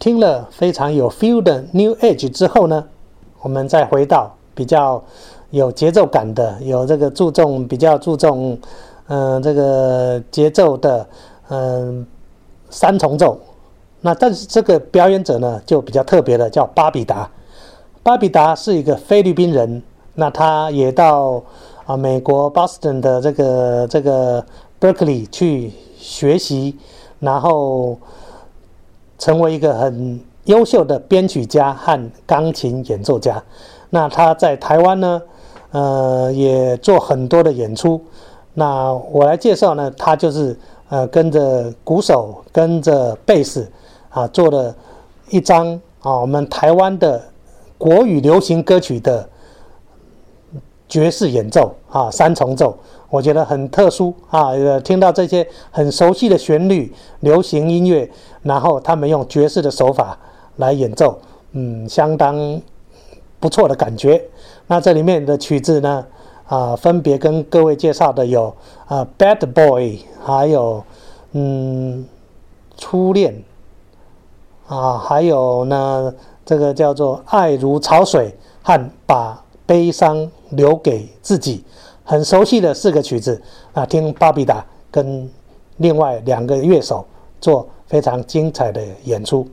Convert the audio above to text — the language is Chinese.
听了非常有 feel 的 New Age 之后呢，我们再回到比较有节奏感的，有这个注重比较注重，嗯，这个节奏的，嗯，三重奏。那但是这个表演者呢，就比较特别的，叫巴比达。巴比达是一个菲律宾人，那他也到啊美国 Boston 的这个这个 Berkeley 去学习，然后。成为一个很优秀的编曲家和钢琴演奏家。那他在台湾呢，呃，也做很多的演出。那我来介绍呢，他就是呃，跟着鼓手，跟着贝斯啊，做了一张啊，我们台湾的国语流行歌曲的爵士演奏啊，三重奏。我觉得很特殊啊！听到这些很熟悉的旋律，流行音乐，然后他们用爵士的手法来演奏，嗯，相当不错的感觉。那这里面的曲子呢，啊，分别跟各位介绍的有啊，《Bad Boy》，还有嗯，《初恋》，啊，还有呢，这个叫做《爱如潮水》和《把悲伤留给自己》。很熟悉的四个曲子啊，听巴比达跟另外两个乐手做非常精彩的演出。